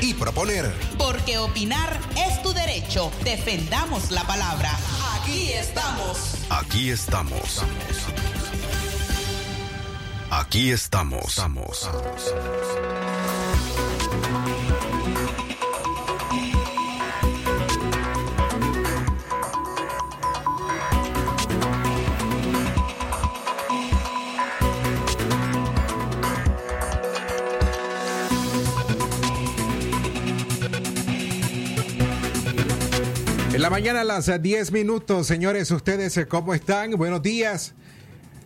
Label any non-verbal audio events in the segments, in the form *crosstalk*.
y proponer. Porque opinar es tu derecho. Defendamos la palabra. Aquí estamos. Aquí estamos. Aquí estamos. En la mañana a las 10 minutos, señores, ustedes eh, cómo están? Buenos días.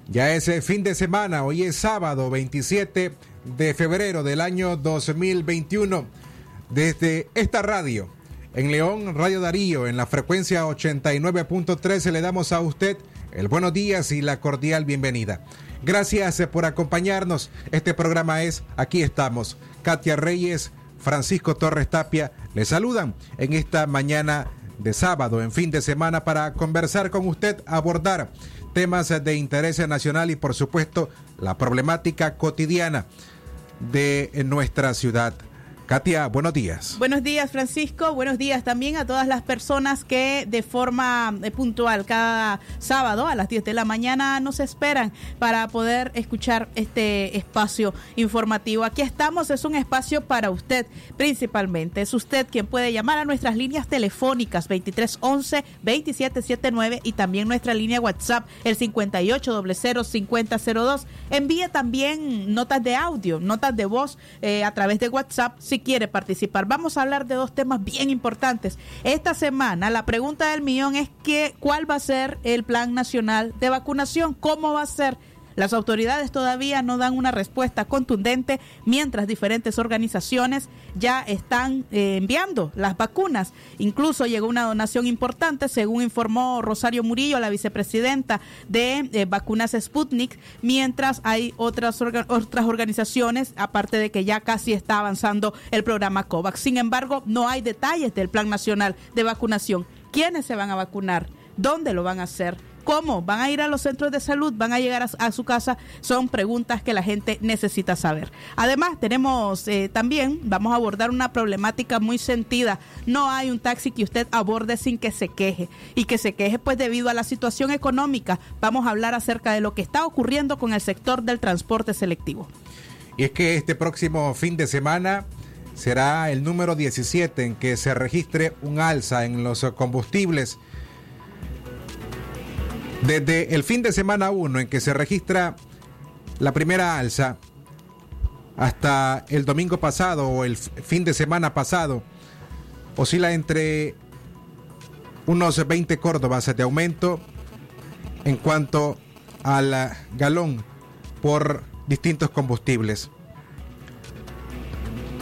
Ya es eh, fin de semana, hoy es sábado 27 de febrero del año 2021. Desde esta radio, en León, Radio Darío, en la frecuencia 89.13, le damos a usted el buenos días y la cordial bienvenida. Gracias eh, por acompañarnos. Este programa es Aquí estamos. Katia Reyes, Francisco Torres Tapia, le saludan en esta mañana de sábado, en fin de semana, para conversar con usted, abordar temas de interés nacional y, por supuesto, la problemática cotidiana de nuestra ciudad. Katia, buenos días. Buenos días, Francisco. Buenos días también a todas las personas que de forma eh, puntual cada sábado a las 10 de la mañana nos esperan para poder escuchar este espacio informativo. Aquí estamos, es un espacio para usted principalmente. Es usted quien puede llamar a nuestras líneas telefónicas 2311-2779 y también nuestra línea WhatsApp el 58005002. Envíe también notas de audio, notas de voz eh, a través de WhatsApp quiere participar. Vamos a hablar de dos temas bien importantes. Esta semana la pregunta del millón es ¿cuál va a ser el plan nacional de vacunación? ¿Cómo va a ser? Las autoridades todavía no dan una respuesta contundente, mientras diferentes organizaciones ya están eh, enviando las vacunas. Incluso llegó una donación importante, según informó Rosario Murillo, la vicepresidenta de eh, vacunas Sputnik, mientras hay otras, otras organizaciones, aparte de que ya casi está avanzando el programa COVAX. Sin embargo, no hay detalles del Plan Nacional de Vacunación. ¿Quiénes se van a vacunar? ¿Dónde lo van a hacer? ¿Cómo? ¿Van a ir a los centros de salud? ¿Van a llegar a, su casa? Son preguntas que la gente necesita saber. Además, tenemos eh, también, vamos a abordar una problemática muy sentida. No hay un taxi que usted aborde sin que se queje y que se queje pues debido a la situación económica. Vamos a hablar acerca de lo que está ocurriendo con el sector del transporte selectivo. Y es que este próximo fin de semana será el número 17 en que se registre un alza en los combustibles. Desde el fin de semana 1 en que se registra la primera alza hasta el domingo pasado o el fin de semana pasado, oscila entre unos 20 córdobas de aumento en cuanto al galón por distintos combustibles.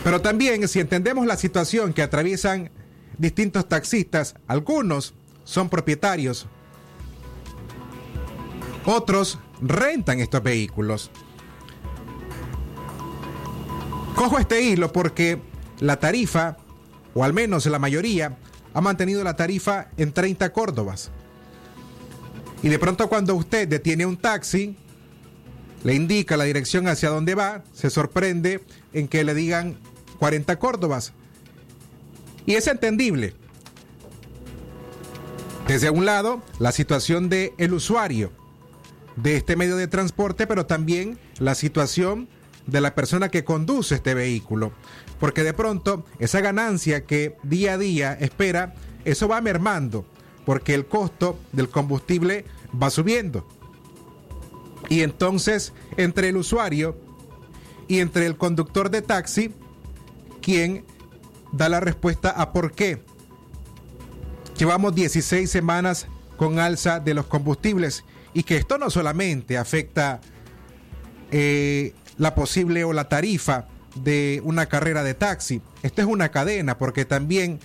Pero también si entendemos la situación que atraviesan distintos taxistas, algunos son propietarios, otros rentan estos vehículos. Cojo este hilo porque la tarifa, o al menos la mayoría, ha mantenido la tarifa en 30 córdobas. Y de pronto cuando usted detiene un taxi, le indica la dirección hacia dónde va, se sorprende en que le digan 40 córdobas. Y es entendible. Desde un lado, la situación del el usuario de este medio de transporte, pero también la situación de la persona que conduce este vehículo. Porque de pronto esa ganancia que día a día espera, eso va mermando, porque el costo del combustible va subiendo. Y entonces, entre el usuario y entre el conductor de taxi, quien da la respuesta a por qué. Llevamos 16 semanas con alza de los combustibles y que esto no solamente afecta eh, la posible o la tarifa de una carrera de taxi, esto es una cadena porque también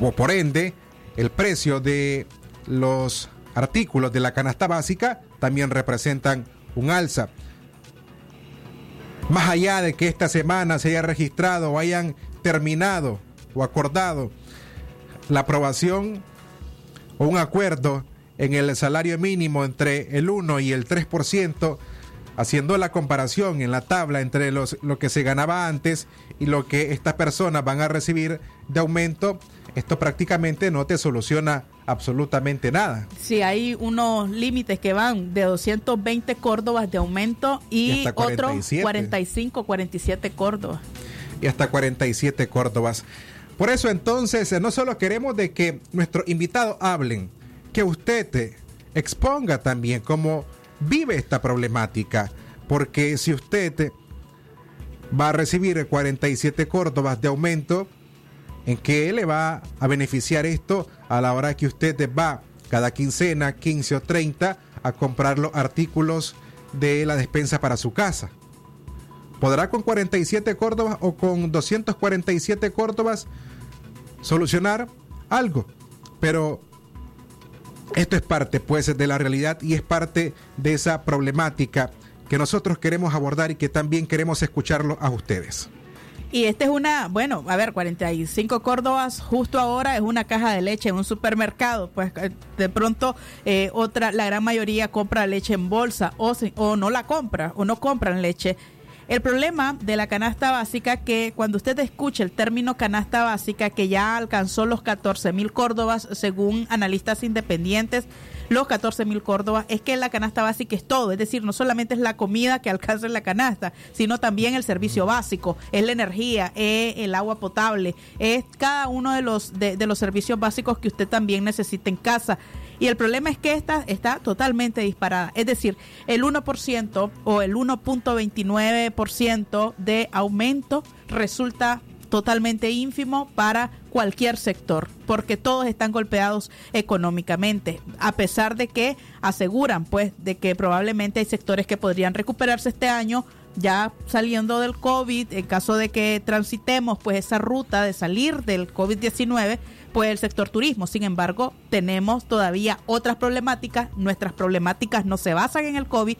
o por ende el precio de los artículos de la canasta básica también representan un alza. Más allá de que esta semana se haya registrado o hayan terminado o acordado la aprobación o un acuerdo en el salario mínimo entre el 1 y el 3%, haciendo la comparación en la tabla entre los, lo que se ganaba antes y lo que estas personas van a recibir de aumento, esto prácticamente no te soluciona absolutamente nada. Sí, hay unos límites que van de 220 córdobas de aumento y, otros 45, 47 córdobas. Y hasta 47 córdobas. Por eso entonces no solo queremos de que nuestros invitados hablen, que usted te exponga también cómo vive esta problemática, porque si usted va a recibir 47 córdobas de aumento, ¿en qué le va a beneficiar esto a la hora que usted va cada quincena, 15 o 30, a comprar los artículos de la despensa para su casa? ¿Podrá con 47 córdobas o con 247 córdobas solucionar algo? Pero esto es parte pues de la realidad y es parte de esa problemática que nosotros queremos abordar y que también queremos escucharlo a ustedes. Y esta es una, bueno, a ver, 45 Córdobas justo ahora es una caja de leche en un supermercado. Pues eh, de pronto eh, otra, la gran mayoría compra leche en bolsa o, o no la compra o no compran leche el problema de la canasta básica que cuando usted escucha el término canasta básica que ya alcanzó los 14 mil córdobas según analistas independientes, los 14 mil córdobas, es que la canasta básica es todo, es decir, no solamente es la comida que alcanza la canasta, sino también el servicio básico, es la energía, es el agua potable, es cada uno de los, de los servicios básicos que usted también necesita en casa. Y el problema es que esta está totalmente disparada. Es decir, el 1% o el 1.29% de aumento resulta totalmente ínfimo para cualquier sector, porque todos están golpeados económicamente, a pesar de que aseguran pues de que probablemente hay sectores que podrían recuperarse este año ya saliendo del COVID, en caso de que transitemos pues esa ruta de salir del COVID-19, pues el sector turismo. Sin embargo, tenemos todavía otras problemáticas. Nuestras problemáticas no se basan en el COVID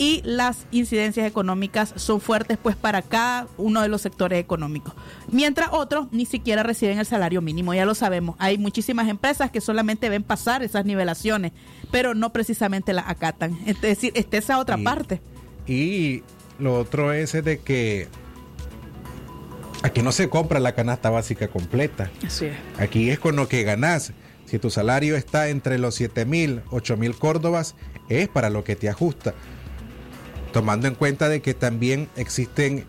y las incidencias económicas son fuertes pues para cada uno de los sectores económicos. Mientras otros ni siquiera reciben el salario mínimo, ya lo sabemos. Hay muchísimas empresas que solamente ven pasar esas nivelaciones, pero no precisamente las acatan. Es decir, esta esa otra parte. Y lo otro es de que Aquí no se compra la canasta básica completa. Así es. Aquí es con lo que ganás. Si tu salario está entre los 7 mil, 8 mil córdobas, es para lo que te ajusta. Tomando en cuenta de que también existen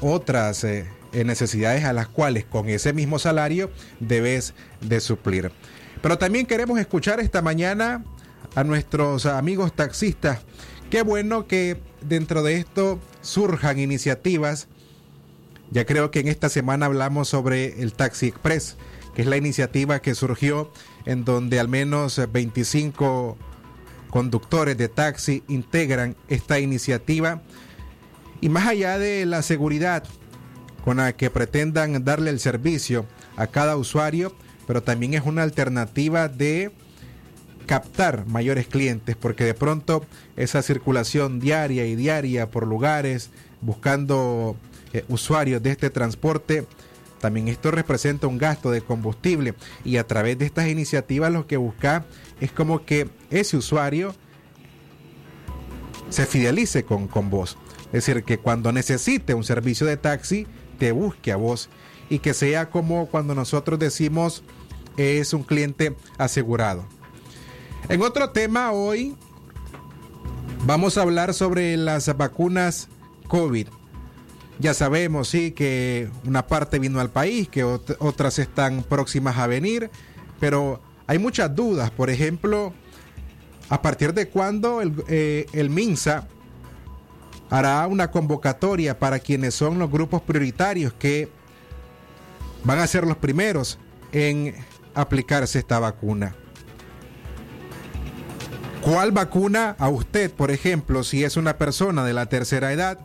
otras eh, necesidades a las cuales con ese mismo salario debes de suplir. Pero también queremos escuchar esta mañana a nuestros amigos taxistas. Qué bueno que dentro de esto surjan iniciativas ya creo que en esta semana hablamos sobre el Taxi Express, que es la iniciativa que surgió en donde al menos 25 conductores de taxi integran esta iniciativa. Y más allá de la seguridad con la que pretendan darle el servicio a cada usuario, pero también es una alternativa de captar mayores clientes, porque de pronto esa circulación diaria y diaria por lugares, buscando eh, usuarios de este transporte, también esto representa un gasto de combustible y a través de estas iniciativas lo que busca es como que ese usuario se fidelice con, con vos. Es decir, que cuando necesite un servicio de taxi, te busque a vos y que sea como cuando nosotros decimos es un cliente asegurado. En otro tema hoy vamos a hablar sobre las vacunas COVID. Ya sabemos, sí, que una parte vino al país, que otras están próximas a venir, pero hay muchas dudas. Por ejemplo, a partir de cuándo eh, el MINSA hará una convocatoria para quienes son los grupos prioritarios que van a ser los primeros en aplicarse esta vacuna. ¿Cuál vacuna a usted, por ejemplo, si es una persona de la tercera edad,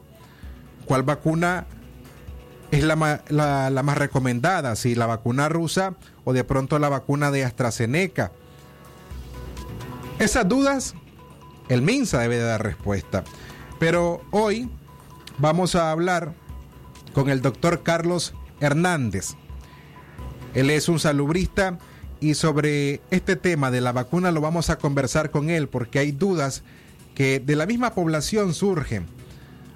cuál vacuna es la, más recomendada, si la vacuna rusa o de pronto la vacuna de AstraZeneca. Esas dudas, el MINSA debe dar respuesta. Pero hoy vamos a hablar con el doctor Carlos Hernández. Él es un salubrista y sobre este tema de la vacuna lo vamos a conversar con él porque hay dudas que de la misma población surgen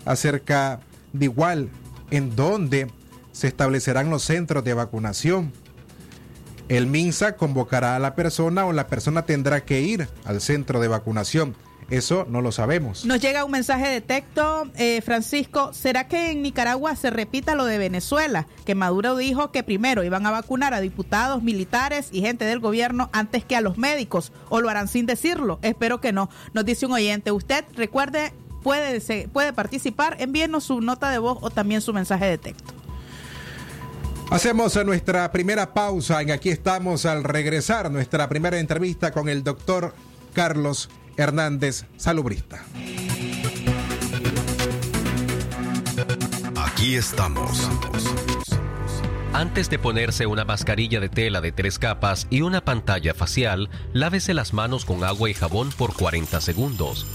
acerca de igual en dónde se establecerán los centros de vacunación. El MINSA convocará a la persona o la persona tendrá que ir al centro de vacunación. Eso no lo sabemos. Nos llega un mensaje de texto, eh, Francisco, ¿será que en Nicaragua se repita lo de Venezuela? Que Maduro dijo que primero iban a vacunar a diputados, militares y gente del gobierno antes que a los médicos, o lo harán sin decirlo. Espero que no. Nos dice un oyente, usted recuerde, puede, puede participar, envíenos su nota de voz o también su mensaje de texto. Hacemos nuestra primera pausa en aquí estamos al regresar nuestra primera entrevista con el doctor Carlos Hernández, salubrista. Aquí estamos. Antes de ponerse una mascarilla de tela de tres capas y una pantalla facial, lávese las manos con agua y jabón por 40 segundos.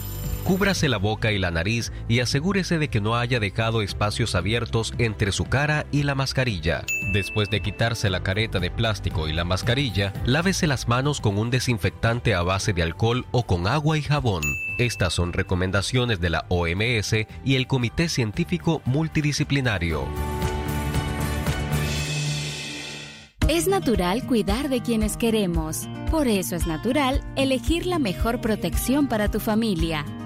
Cúbrase la boca y la nariz y asegúrese de que no haya dejado espacios abiertos entre su cara y la mascarilla. Después de quitarse la careta de plástico y la mascarilla, lávese las manos con un desinfectante a base de alcohol o con agua y jabón. Estas son recomendaciones de la OMS y el Comité Científico Multidisciplinario. Es natural cuidar de quienes queremos. Por eso es natural elegir la mejor protección para tu familia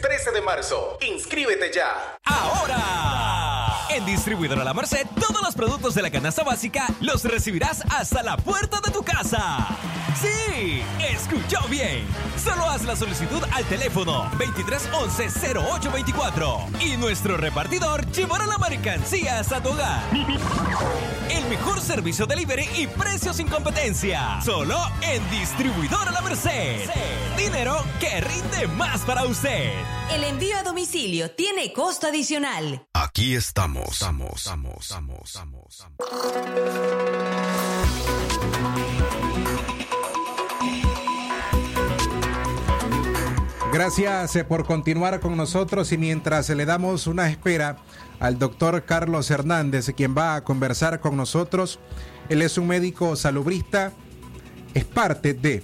13 de marzo. Inscríbete ya. Ahora. En Distribuidora La Merced, todos los productos de la canasta básica los recibirás hasta la puerta de tu casa. Sí, escuchó bien. Solo haz la solicitud al teléfono 2311-0824 y nuestro repartidor llevará la mercancía hasta tu hogar. El mejor servicio delivery y precios sin competencia. Solo en Distribuidora La Merced. Dinero que rinde más para usted. El envío a domicilio tiene costo adicional. Aquí estamos. Estamos, estamos, estamos, estamos. Gracias eh, por continuar con nosotros y mientras le damos una espera al doctor Carlos Hernández, quien va a conversar con nosotros, él es un médico salubrista, es parte de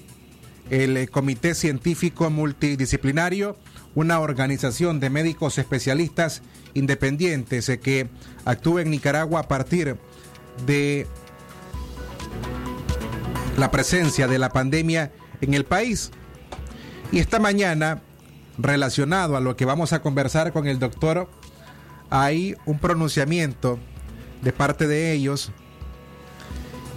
el eh, Comité Científico Multidisciplinario, una organización de médicos especialistas independientes eh, que actúa en Nicaragua a partir de la presencia de la pandemia en el país. Y esta mañana, relacionado a lo que vamos a conversar con el doctor, hay un pronunciamiento de parte de ellos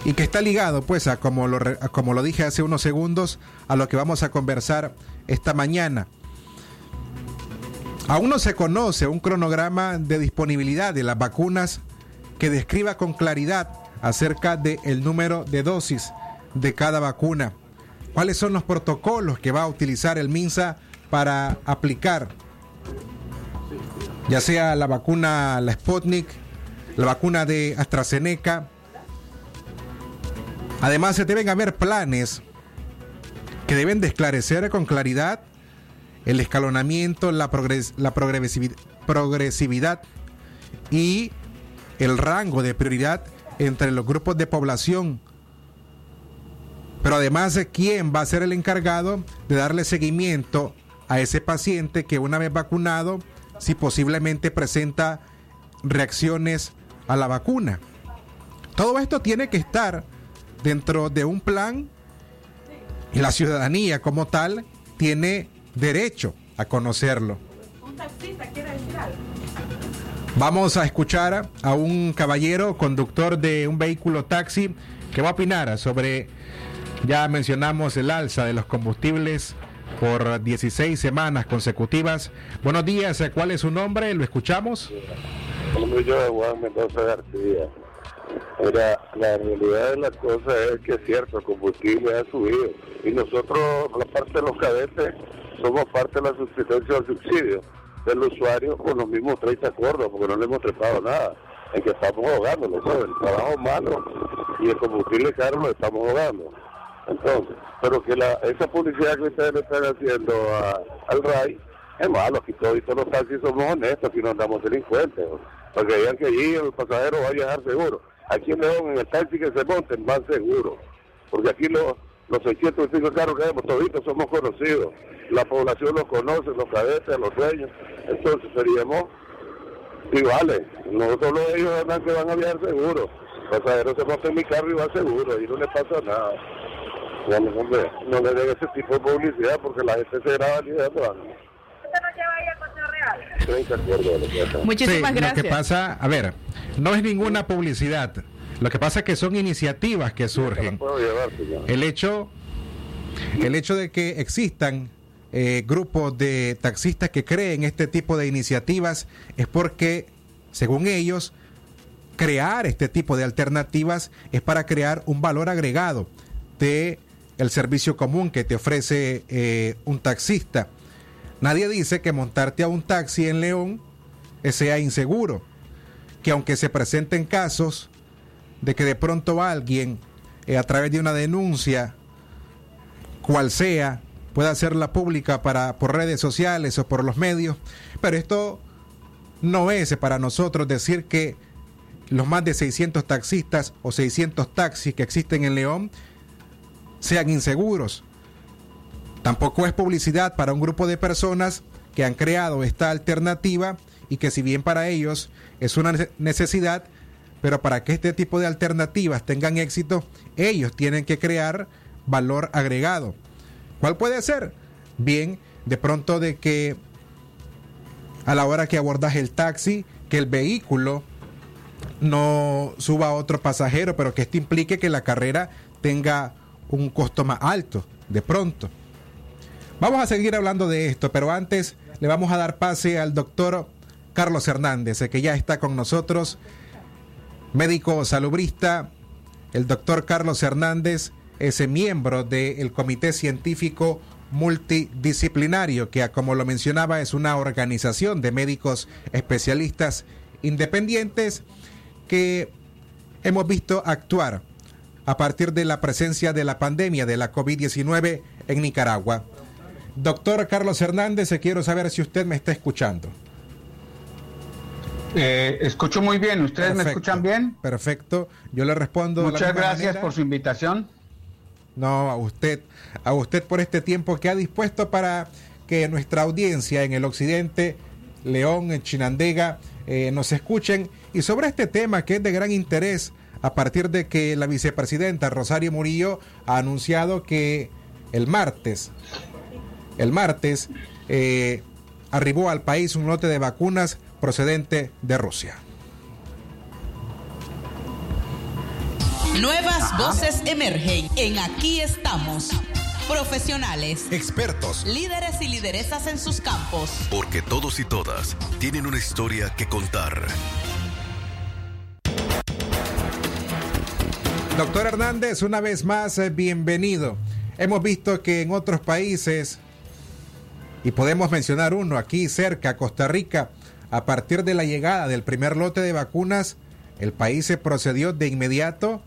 y que está ligado, pues, a como lo, como lo dije hace unos segundos, a lo que vamos a conversar esta mañana. Aún no se conoce un cronograma de disponibilidad de las vacunas que describa con claridad acerca del número de dosis de cada vacuna cuáles son los protocolos que va a utilizar el MINSA para aplicar, ya sea la vacuna, la Sputnik, la vacuna de AstraZeneca. Además, se deben haber planes que deben de esclarecer con claridad el escalonamiento, la, la progresividad y el rango de prioridad entre los grupos de población Pero además, ¿quién va a ser el encargado de darle seguimiento a ese paciente que una vez vacunado, si posiblemente presenta reacciones a la vacuna? Todo esto tiene que estar dentro de un plan y la ciudadanía como tal tiene derecho a conocerlo. Vamos a escuchar a un caballero conductor de un vehículo taxi que va a opinar sobre, ya mencionamos el alza de los combustibles por 16 semanas consecutivas. Buenos días, ¿cuál es su nombre? ¿Lo escuchamos? Yo, Juan Mendoza García. Mira, la realidad de las cosas es que es cierto, el combustible ha subido y nosotros, la parte de los cadetes, somos parte de la subsistencia del subsidio del usuario con los mismos 30 acuerdos, porque no le hemos trepado nada, en que estamos ahogándolo, ¿sabes? El trabajo malo y el combustible caro lo estamos ahogando. Entonces, pero que la, esa publicidad que ustedes le están haciendo al RAI es malo, aquí todos, todos los taxis somos honestos, aquí no andamos delincuentes, porque digan que allí el pasajero va a viajar seguro. Aquí en León, en el taxi que se monten, van seguro, porque aquí los, los 605 carros que vemos, toditos somos conocidos, la población los conoce, los cadetes, los dueños, entonces seríamos iguales, nosotros los ellos andan que van a viajar seguro, pasajeros se montan en mi carro y van seguro, y no les pasa nada. Bueno, hombre, no le den ese tipo de publicidad porque la gente se graba ni de Muchísimas Sí, gracias. Lo que pasa, a ver, no es ninguna publicidad. Lo que pasa es que son iniciativas que surgen. El hecho, el hecho de que existan eh, grupos de taxistas que creen este tipo de iniciativas es porque, según ellos, crear este tipo de alternativas es para crear un valor agregado de el servicio común que te ofrece eh, un taxista. Nadie dice que montarte a un taxi en León eh, sea inseguro, que aunque se presenten casos de que de pronto alguien eh, a través de una denuncia, cual sea, pueda hacerla pública para por redes sociales o por los medios, pero esto no es para nosotros decir que los más de 600 taxistas o 600 taxis que existen en León sean inseguros. Tampoco es publicidad para un grupo de personas que han creado esta alternativa y que si bien para ellos es una nece- necesidad, pero para que este tipo de alternativas tengan éxito, ellos tienen que crear valor agregado. ¿Cuál puede ser? Bien, de pronto de que a la hora que abordas el taxi, que el vehículo no suba a otro pasajero, pero que esto implique que la carrera tenga un costo más alto, de pronto. Vamos a seguir hablando de esto, pero antes le vamos a dar pase al doctor Carlos Hernández, que ya está con nosotros, médico salubrista. El doctor Carlos Hernández es miembro del Comité Científico Multidisciplinario, que como lo mencionaba es una organización de médicos especialistas independientes que hemos visto actuar a partir de la presencia de la pandemia de la COVID-19 en Nicaragua. Doctor Carlos Hernández, eh, quiero saber si usted me está escuchando. Eh, escucho muy bien, ¿ustedes me Perfecto, escuchan bien? Perfecto, yo le respondo. Muchas gracias manera. por su invitación. No, a usted, a usted por este tiempo que ha dispuesto para que nuestra audiencia en el occidente, León, en Chinandega, eh, nos escuchen y sobre este tema que es de gran interés a partir de que la vicepresidenta Rosario Murillo ha anunciado que el martes, el martes, eh, arribó al país un lote de vacunas procedente de Rusia. Nuevas voces emergen en Aquí estamos. Profesionales, Expertos, líderes y lideresas en sus campos. Porque todos y todas tienen una historia que contar. Doctor Hernández, una vez más, eh, bienvenido. Hemos visto que en otros países, y podemos mencionar uno aquí cerca, Costa Rica, a partir de la llegada del primer lote de vacunas, el país se procedió de inmediato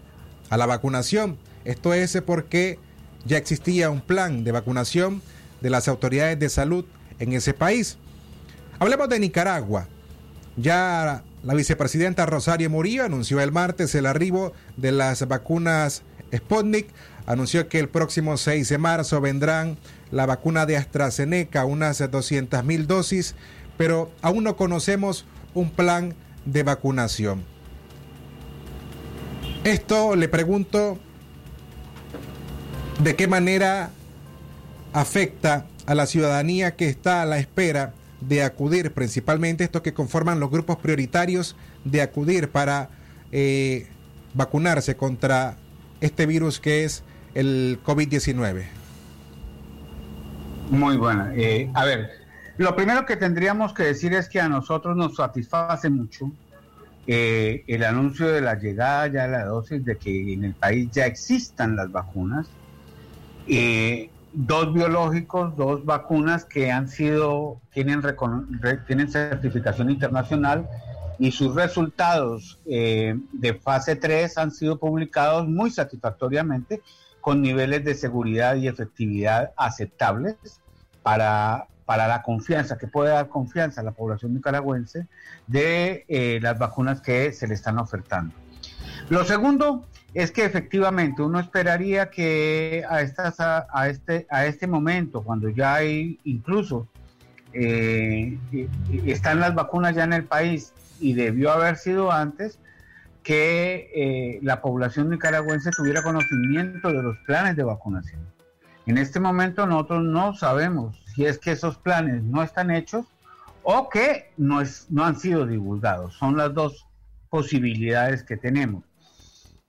a la vacunación. Esto es porque ya existía un plan de vacunación de las autoridades de salud en ese país. Hablemos de Nicaragua. Ya la vicepresidenta Rosario Murillo anunció el martes el arribo de las vacunas Sputnik anunció que el próximo 6 de marzo vendrán la vacuna de AstraZeneca, unas 200 mil dosis, pero aún no conocemos un plan de vacunación. Esto le pregunto de qué manera afecta a la ciudadanía que está a la espera de acudir, principalmente estos que conforman los grupos prioritarios de acudir para eh, vacunarse contra este virus que es el COVID-19. Muy buena. Eh, a ver, lo primero que tendríamos que decir es que a nosotros nos satisface mucho eh, el anuncio de la llegada ya de la dosis, de que en el país ya existan las vacunas. Eh, dos biológicos, dos vacunas que han sido, tienen, tienen certificación internacional y sus resultados eh, de fase 3 han sido publicados muy satisfactoriamente con niveles de seguridad y efectividad aceptables para, para la confianza, que puede dar confianza a la población nicaragüense de eh, las vacunas que se le están ofertando. Lo segundo es que efectivamente uno esperaría que a, este, este momento, cuando ya hay incluso eh, están las vacunas ya en el país y debió haber sido antes, que eh, la población nicaragüense tuviera conocimiento de los planes de vacunación. En este momento nosotros no sabemos si es que esos planes no están hechos o que no han sido divulgados. Son las dos posibilidades que tenemos.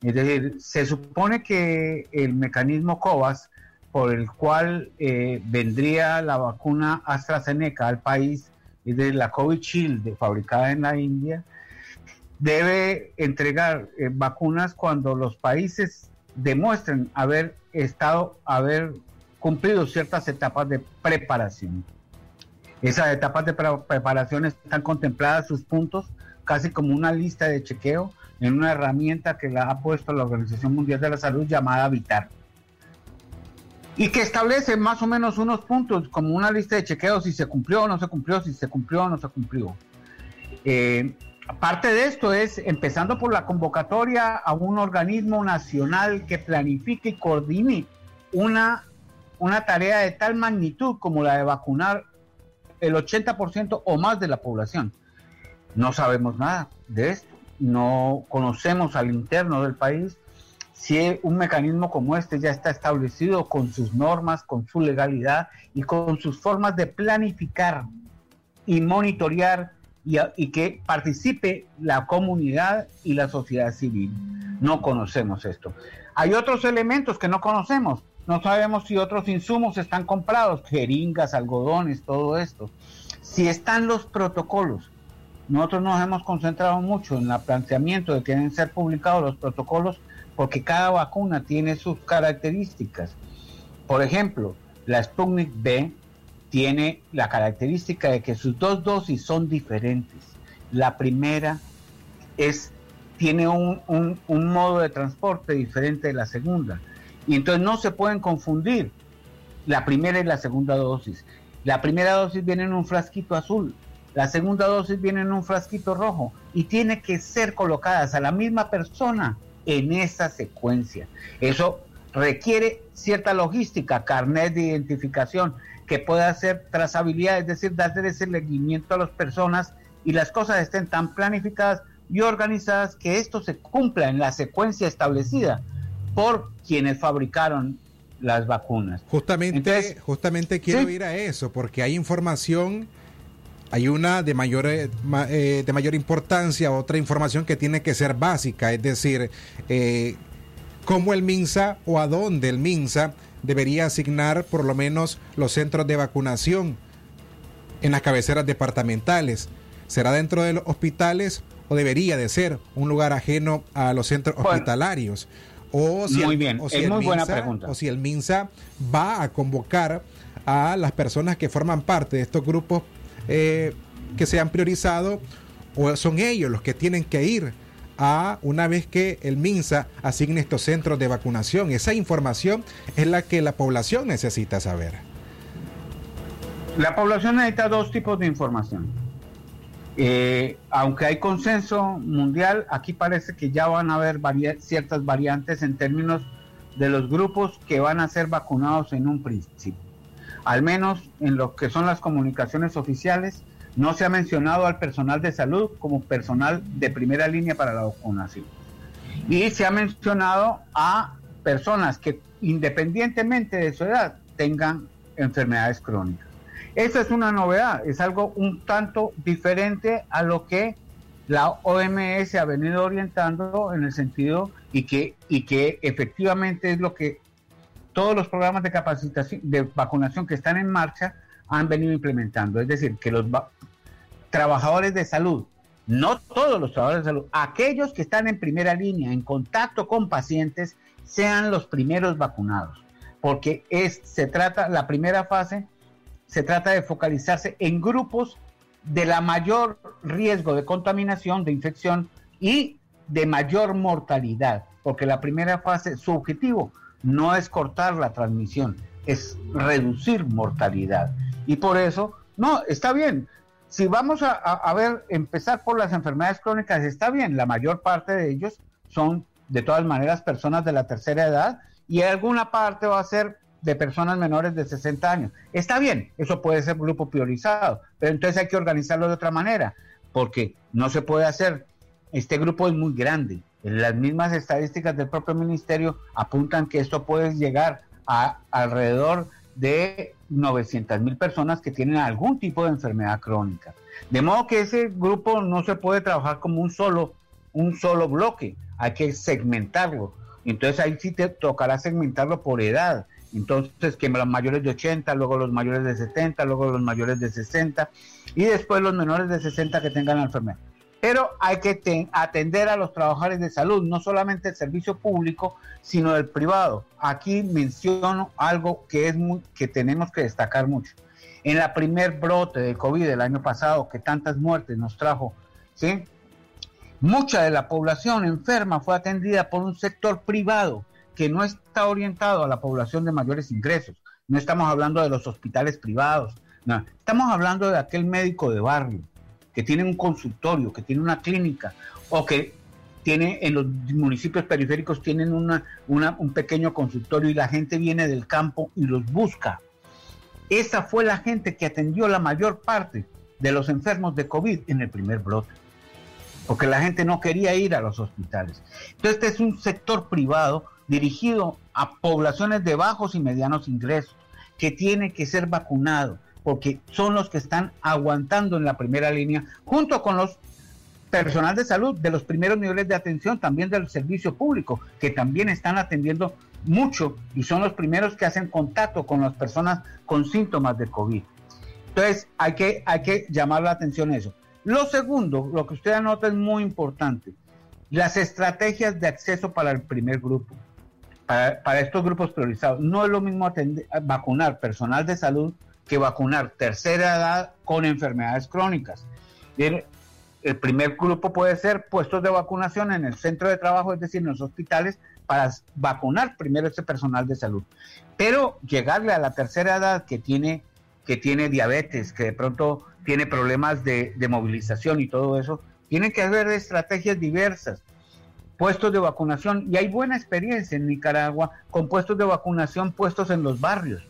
Es decir, se supone que el mecanismo COVAS, por el cual eh, vendría la vacuna AstraZeneca al país, es de la COVID Shield fabricada en la India, debe entregar eh, vacunas cuando los países demuestren haber estado, haber cumplido ciertas etapas de preparación. Esas etapas de preparación están contempladas sus puntos casi como una lista de chequeo en una herramienta que la ha puesto la Organización Mundial de la Salud llamada VITAR. Y que establece más o menos unos puntos como una lista de chequeos si se cumplió o no se cumplió, si se cumplió o no se cumplió. Eh, Parte de esto es empezando por la convocatoria a un organismo nacional que planifique y coordine una, una tarea de tal magnitud como la de vacunar el 80% o más de la población. No sabemos nada de esto no conocemos al interno del país, si un mecanismo como este ya está establecido con sus normas, con su legalidad y con sus formas de planificar y monitorear y, que participe la comunidad y la sociedad civil. No conocemos esto. Hay otros elementos que no conocemos. No sabemos si otros insumos están comprados, jeringas, algodones, todo esto. Si están los protocolos, nosotros nos hemos concentrado mucho en el planteamiento de que deben ser publicados los protocolos porque cada vacuna tiene sus características. Por ejemplo, la Sputnik B tiene la característica de que sus dos dosis son diferentes. La primera es, tiene un, un modo de transporte diferente de la segunda. Y entonces no se pueden confundir la primera y la segunda dosis. La primera dosis viene en un frasquito azul, la segunda dosis viene en un frasquito rojo y tiene que ser colocadas a la misma persona en esa secuencia. Eso requiere cierta logística, carnet de identificación, que pueda hacer trazabilidad, es decir, darle ese seguimiento a las personas y las cosas estén tan planificadas y organizadas que esto se cumpla en la secuencia establecida por quienes fabricaron las vacunas. Justamente, justamente quiero ir a eso, porque hay información hay una de mayor, eh, eh, de mayor importancia, otra información que tiene que ser básica, es decir, eh, cómo el MINSA o a dónde el MINSA debería asignar por lo menos los centros de vacunación en las cabeceras departamentales. ¿Será dentro de los hospitales o debería de ser un lugar ajeno a los centros hospitalarios? O si muy bien, es muy buena pregunta. O si el MINSA va a convocar a las personas que forman parte de estos grupos eh, que se han priorizado o son ellos los que tienen que ir a una vez que el MINSA asigne estos centros de vacunación. Esa información es la que la población necesita saber. La población necesita dos tipos de información. Eh, aunque hay consenso mundial, aquí parece que ya van a haber ciertas variantes en términos de los grupos que van a ser vacunados en un principio. Al menos en lo que son las comunicaciones oficiales, no se ha mencionado al personal de salud como personal de primera línea para la vacunación. Y se ha mencionado a personas que independientemente de su edad tengan enfermedades crónicas. Esa es una novedad, es algo un tanto diferente a lo que la OMS ha venido orientando en el sentido y que, y que efectivamente es lo que todos los programas de capacitación, de vacunación que están en marcha han venido implementando. Es decir, que los trabajadores de salud, no todos los trabajadores de salud, aquellos que están en primera línea, en contacto con pacientes, sean los primeros vacunados. Porque es, se trata, la primera fase, se trata de focalizarse en grupos de la mayor riesgo de contaminación, de infección y de mayor mortalidad, porque la primera fase, su objetivo no es cortar la transmisión, es reducir mortalidad. Y por eso, no, está bien. Si vamos a, ver, empezar por las enfermedades crónicas, está bien, la mayor parte de ellos son de todas maneras personas de la tercera edad y alguna parte va a ser de personas menores de 60 años. Está bien, eso puede ser grupo priorizado, pero entonces hay que organizarlo de otra manera, porque no se puede hacer, este grupo es muy grande. Las mismas estadísticas del propio ministerio apuntan que esto puede llegar a alrededor de 900 mil personas que tienen algún tipo de enfermedad crónica. De modo que ese grupo no se puede trabajar como un solo, un solo bloque, hay que segmentarlo. Entonces ahí sí te tocará segmentarlo por edad. Entonces, que los mayores de 80, luego los mayores de 70, luego los mayores de 60 y después los menores de 60 que tengan la enfermedad. Pero hay que atender a los trabajadores de salud, no solamente el servicio público, sino el privado. Aquí menciono algo que es muy, que tenemos que destacar mucho. En la primer brote de COVID del año pasado, que tantas muertes nos trajo, ¿sí? Mucha de la población enferma fue atendida por un sector privado que no está orientado a la población de mayores ingresos. No estamos hablando de los hospitales privados, no. Estamos hablando de aquel médico de barrio que tiene un consultorio, que tiene una clínica o que tiene en los municipios periféricos tienen una, un pequeño consultorio y la gente viene del campo y los busca. Esa fue la gente que atendió la mayor parte de los enfermos de COVID en el primer brote, porque la gente no quería ir a los hospitales. Entonces este es un sector privado dirigido a poblaciones de bajos y medianos ingresos, que tiene que ser vacunado, porque son los que están aguantando en la primera línea, junto con los personal de salud de los primeros niveles de atención, también del servicio público, que también están atendiendo mucho y son los primeros que hacen contacto con las personas con síntomas de COVID. Entonces, hay que, hay que llamar la atención eso. Lo segundo, lo que usted anota es muy importante, las estrategias de acceso para el primer grupo para, estos grupos priorizados. No es lo mismo vacunar personal de salud que vacunar tercera edad con enfermedades crónicas. El, primer grupo puede ser puestos de vacunación en el centro de trabajo, es decir, en los hospitales, para vacunar primero ese personal de salud. Pero llegarle a la tercera edad que tiene, que tiene diabetes, que de pronto tiene problemas de, de movilización y todo eso, tiene que haber estrategias diversas puestos de vacunación y hay buena experiencia en Nicaragua con puestos de vacunación puestos en los barrios,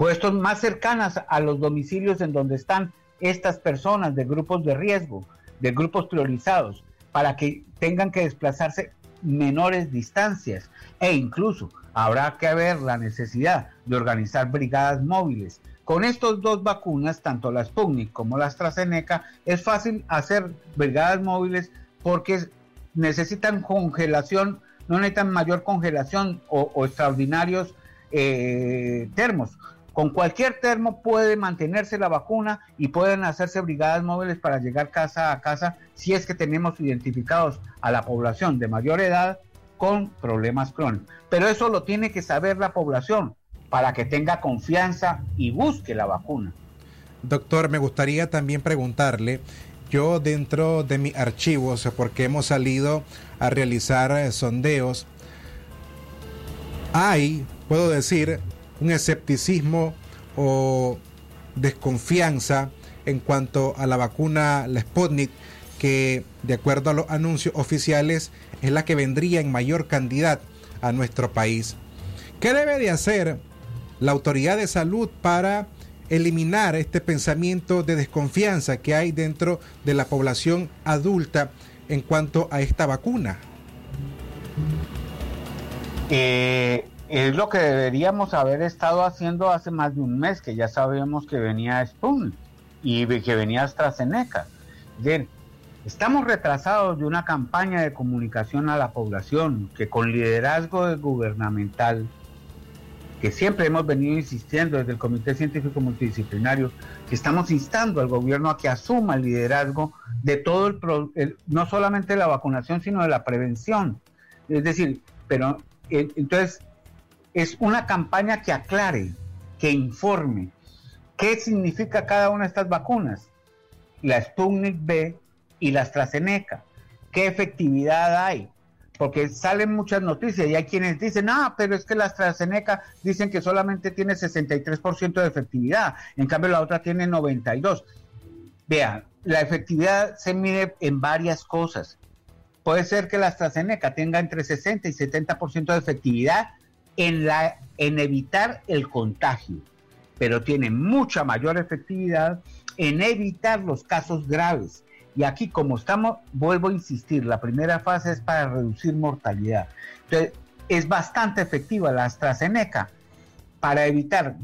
puestos más cercanas a los domicilios en donde están estas personas de grupos de riesgo, de grupos priorizados, para que tengan que desplazarse menores distancias e incluso habrá que haber la necesidad de organizar brigadas móviles. Con estas dos vacunas, tanto la Sputnik como la AstraZeneca, es fácil hacer brigadas móviles porque necesitan congelación, no necesitan mayor congelación o, extraordinarios eh, termos. Con cualquier termo puede mantenerse la vacuna y pueden hacerse brigadas móviles para llegar casa a casa si es que tenemos identificados a la población de mayor edad con problemas crónicos. Pero eso lo tiene que saber la población para que tenga confianza y busque la vacuna. Doctor, me gustaría también preguntarle yo dentro de mis archivos, porque hemos salido a realizar eh, sondeos, hay, puedo decir, un escepticismo o desconfianza en cuanto a la vacuna, la Sputnik, que de acuerdo a los anuncios oficiales es la que vendría en mayor cantidad a nuestro país. ¿Qué debe de hacer la autoridad de salud para eliminar este pensamiento de desconfianza que hay dentro de la población adulta en cuanto a esta vacuna? Eh, es lo que deberíamos haber estado haciendo hace más de un mes, que ya sabíamos que venía Spoon y que venía AstraZeneca. Bien, estamos retrasados de una campaña de comunicación a la población que con liderazgo gubernamental que siempre hemos venido insistiendo desde el Comité Científico Multidisciplinario, que estamos instando al gobierno a que asuma el liderazgo de todo el, no solamente la vacunación, sino de la prevención. Es decir, pero entonces es una campaña que aclare, que informe qué significa cada una de estas vacunas, la Sputnik B y la AstraZeneca, qué efectividad hay, porque salen muchas noticias y hay quienes dicen, ah, pero es que la AstraZeneca dicen que solamente tiene 63% de efectividad, en cambio la otra tiene 92%. Vean, la efectividad se mide en varias cosas. Puede ser que la AstraZeneca tenga entre 60 y 70% de efectividad en, la, en evitar el contagio, pero tiene mucha mayor efectividad en evitar los casos graves y aquí, como estamos, vuelvo a insistir, la primera fase es para reducir mortalidad. Entonces, es bastante efectiva la AstraZeneca para evitar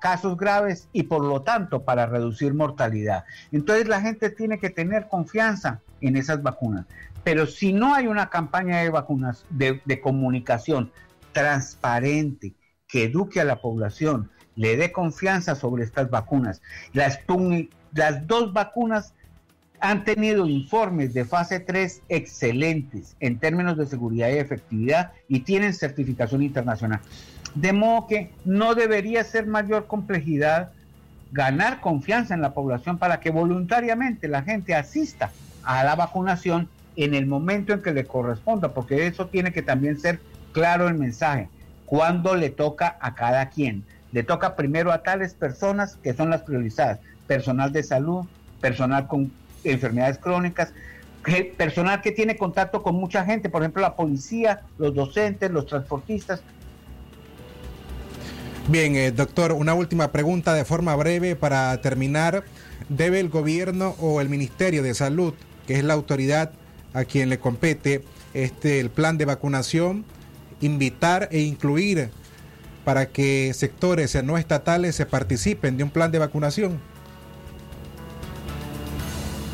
casos graves y por lo tanto para reducir mortalidad. Entonces la gente tiene que tener confianza en esas vacunas. Pero si no hay una campaña de vacunas, de, de comunicación transparente, que eduque a la población, le dé confianza sobre estas vacunas, las, dos vacunas han tenido informes de fase 3 excelentes en términos de seguridad y efectividad y tienen certificación internacional. De modo que no debería ser mayor complejidad ganar confianza en la población para que voluntariamente la gente asista a la vacunación en el momento en que le corresponda, porque eso tiene que también ser claro el mensaje, cuando le toca a cada quien. Le toca primero a tales personas que son las priorizadas, personal de salud, personal con enfermedades crónicas, personal que tiene contacto con mucha gente, por ejemplo la policía, los docentes, los transportistas. Bien, eh, doctor, una última pregunta de forma breve para terminar. ¿Debe el gobierno o el Ministerio de Salud, que es la autoridad a quien le compete este el plan de vacunación, invitar e incluir para que sectores no estatales se participen de un plan de vacunación?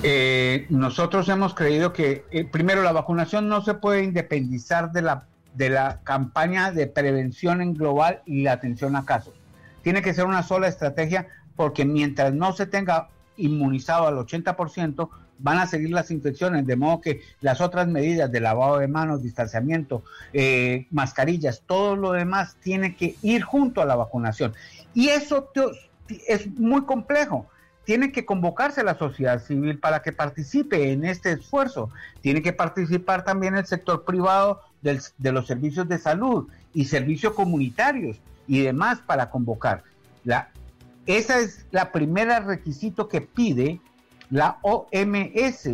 Eh, nosotros hemos creído que, eh, primero, la vacunación no se puede independizar de la, de la campaña de prevención en global y la atención a casos. Tiene que ser una sola estrategia porque mientras no se tenga inmunizado al 80%, van a seguir las infecciones, de modo que las otras medidas de lavado de manos, distanciamiento, eh, mascarillas, todo lo demás tiene que ir junto a la vacunación. Y eso es muy complejo tiene que convocarse la sociedad civil para que participe en este esfuerzo. Tiene que participar también el sector privado de los servicios de salud y servicios comunitarios y demás para convocar. La, esa es la primera requisito que pide la OMS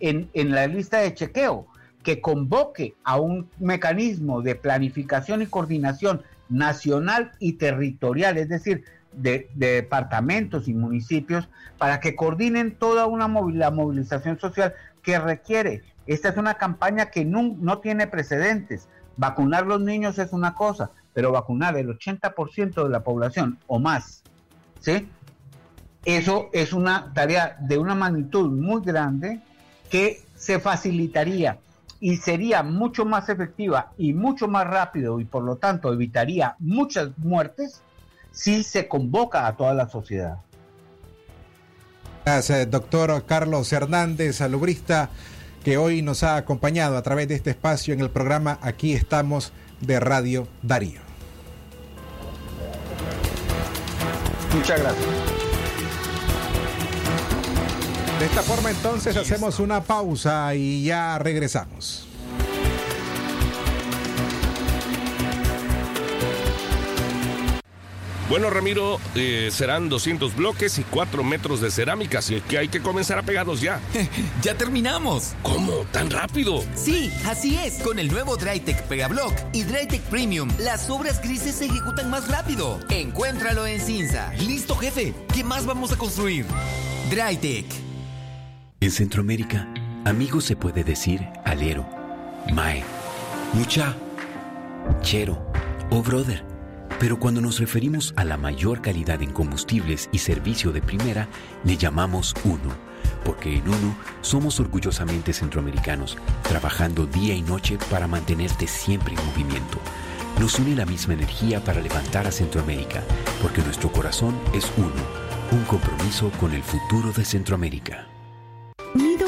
en, en la lista de chequeo, que convoque a un mecanismo de planificación y coordinación nacional y territorial, es decir, de, departamentos y municipios para que coordinen toda una la movilización social que requiere. Esta es una campaña que no, no tiene precedentes. Vacunar los niños es una cosa, pero vacunar el 80% de la población o más, ¿sí? Eso es una tarea de una magnitud muy grande que se facilitaría y sería mucho más efectiva y mucho más rápido y por lo tanto evitaría muchas muertes si se convoca a toda la sociedad. Gracias, doctor Carlos Hernández, salubrista, que hoy nos ha acompañado a través de este espacio en el programa Aquí estamos de Radio Darío. Muchas gracias. De esta forma entonces hacemos una pausa y ya regresamos. Bueno, Ramiro, eh, serán 200 bloques y 4 metros de cerámica, así que hay que comenzar a pegarlos ya. *laughs* ¡Ya terminamos! ¿Cómo? ¿Tan rápido? Sí, así es. Con el nuevo Drytech Pegablock y Drytech Premium, las obras grises se ejecutan más rápido. Encuéntralo en Cinza. Listo, jefe. ¿Qué más vamos a construir? Drytech. En Centroamérica, amigo se puede decir alero, mae, mucha, chero o brother. Pero cuando nos referimos a la mayor calidad en combustibles y servicio de primera, le llamamos uno, porque en uno somos orgullosamente centroamericanos, trabajando día y noche para mantenerte siempre en movimiento. Nos une la misma energía para levantar a Centroamérica, porque nuestro corazón es uno, un compromiso con el futuro de Centroamérica.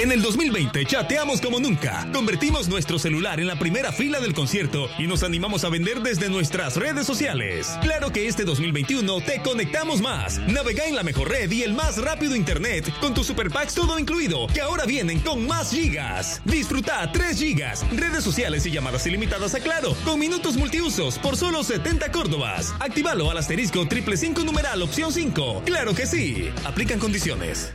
En el 2020 chateamos como nunca. Convertimos nuestro celular en la primera fila del concierto y nos animamos a vender desde nuestras redes sociales. Claro que este 2021 te conectamos más. Navega en la mejor red y el más rápido internet con tu super packs todo incluido, que ahora vienen con más gigas. Disfruta 3 gigas, redes sociales y llamadas ilimitadas a Claro, con minutos multiusos por solo 70 córdobas. Actívalo al asterisco triple 5 numeral opción 5. Claro que sí. Aplican condiciones.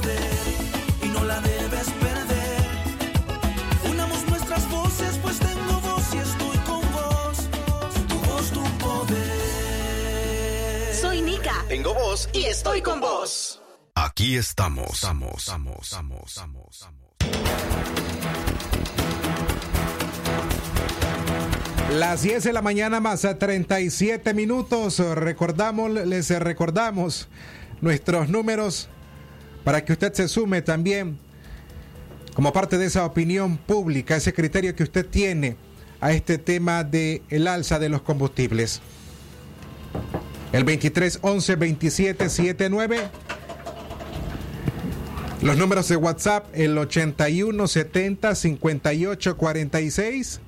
poder y no la debes perder. Unamos nuestras voces, pues tengo voz y estoy con vos. Tu voz, tu poder. Soy Nika. Tengo voz y estoy con vos. Aquí estamos. Estamos, estamos, estamos, estamos, estamos. Las 10 de la mañana más a 37 minutos. Recordamos, les recordamos nuestros números para que usted se sume también como parte de esa opinión pública, ese criterio que usted tiene a este tema de el alza de los combustibles. El 23 11 27 79 los números de WhatsApp el 81 70 58 46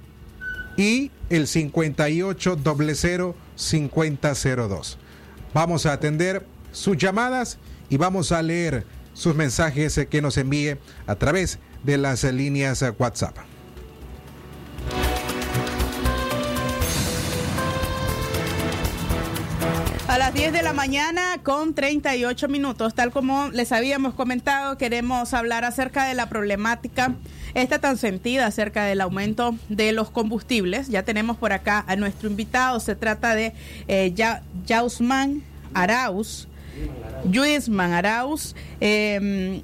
y el 58 00 50 02. Vamos a atender sus llamadas y vamos a leer sus mensajes que nos envíe a través de las líneas WhatsApp. A las 10 de la mañana con 38 minutos, tal como les habíamos comentado, queremos hablar acerca de la problemática esta tan sentida acerca del aumento de los combustibles. Ya tenemos por acá a nuestro invitado, se trata de eh, Jausman Arauz. Juisman Arauz. Eh,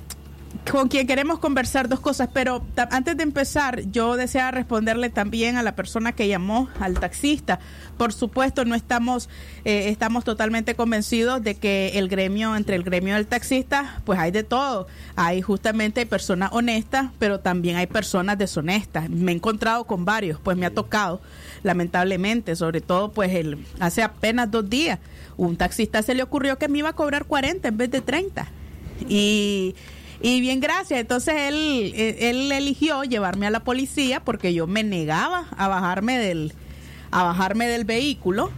con quien queremos conversar dos cosas, pero antes de empezar, yo desea responderle también a la persona que llamó, al taxista. Por supuesto, no estamos, eh, estamos totalmente convencidos de que el gremio, entre el gremio del taxista, pues hay de todo. Hay justamente personas honestas, pero también hay personas deshonestas. Me he encontrado con varios, pues me ha tocado, lamentablemente, sobre todo pues el, hace apenas dos días, un taxista se le ocurrió que me iba a cobrar 40 en vez de 30. Y y bien, gracias. Entonces él, él eligió llevarme a la policía porque yo me negaba a bajarme del, a bajarme del vehículo